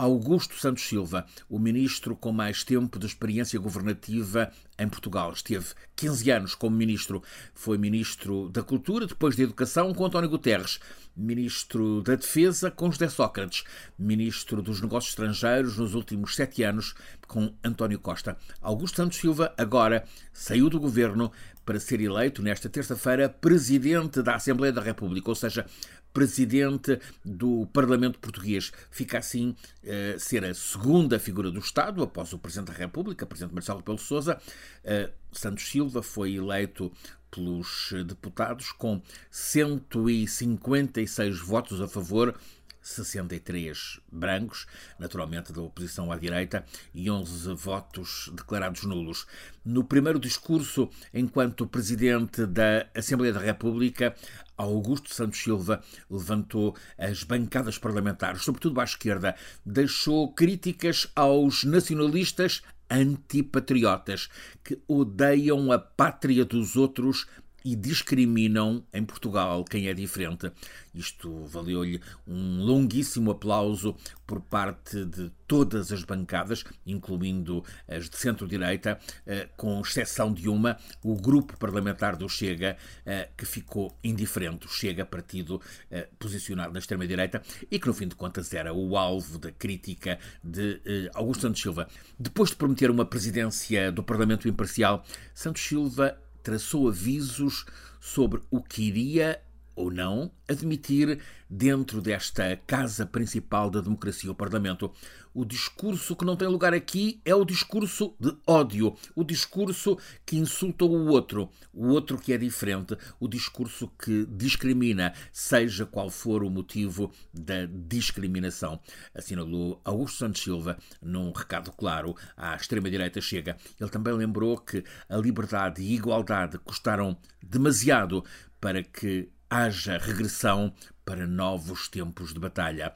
Augusto Santos Silva, o ministro com mais tempo de experiência governativa em Portugal. Esteve 15 anos como ministro. Foi ministro da Cultura, depois da Educação com António Guterres, ministro da Defesa com José Sócrates, ministro dos Negócios Estrangeiros nos últimos sete anos com António Costa. Augusto Santos Silva agora saiu do governo para ser eleito nesta terça-feira presidente da Assembleia da República, ou seja, presidente do Parlamento Português. Fica assim uh, ser a segunda figura do Estado, após o Presidente da República, Presidente Marcelo Rebelo Sousa. Uh, Santos Silva foi eleito pelos deputados com 156 votos a favor 63 brancos, naturalmente da oposição à direita, e 11 votos declarados nulos. No primeiro discurso, enquanto presidente da Assembleia da República, Augusto Santos Silva levantou as bancadas parlamentares, sobretudo à esquerda, deixou críticas aos nacionalistas antipatriotas que odeiam a pátria dos outros e discriminam em Portugal quem é diferente. Isto valeu-lhe um longuíssimo aplauso por parte de todas as bancadas, incluindo as de centro-direita, eh, com exceção de uma, o grupo parlamentar do Chega, eh, que ficou indiferente. O Chega, partido eh, posicionado na extrema-direita e que, no fim de contas, era o alvo da crítica de Augusto Santos Silva. Depois de prometer uma presidência do Parlamento imparcial, Santos Silva traçou avisos sobre o que iria ou não admitir dentro desta casa principal da democracia, o Parlamento. O discurso que não tem lugar aqui é o discurso de ódio, o discurso que insulta o outro, o outro que é diferente, o discurso que discrimina, seja qual for o motivo da discriminação. Assinalou Augusto Santos Silva num recado claro à extrema-direita chega. Ele também lembrou que a liberdade e a igualdade custaram demasiado para que haja regressão para novos tempos de batalha.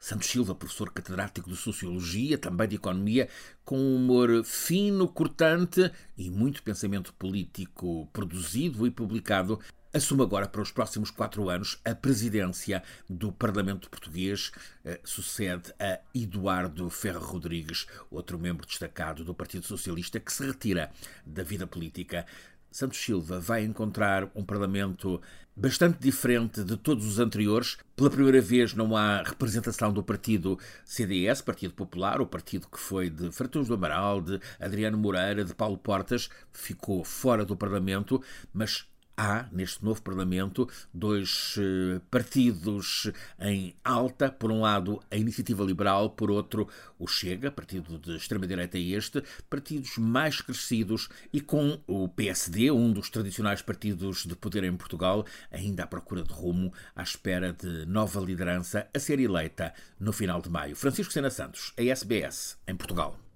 Santos Silva, professor catedrático de Sociologia, também de Economia, com um humor fino, cortante e muito pensamento político produzido e publicado, assume agora para os próximos quatro anos a presidência do Parlamento Português, eh, sucede a Eduardo Ferro Rodrigues, outro membro destacado do Partido Socialista, que se retira da vida política. Santos Silva vai encontrar um Parlamento bastante diferente de todos os anteriores. Pela primeira vez não há representação do partido CDS, Partido Popular, o partido que foi de Fratos do Amaral, de Adriano Moreira, de Paulo Portas, ficou fora do Parlamento, mas há, neste novo Parlamento, dois eh, partidos em alta. Por um lado, a Iniciativa Liberal, por outro, o Chega, partido de extrema-direita este, partidos mais crescidos e com o PSD, um dos tradicionais partidos de poder em Portugal, ainda à procura de rumo, à espera de nova liderança a ser eleita no final de maio. Francisco Sena Santos, a SBS, em Portugal.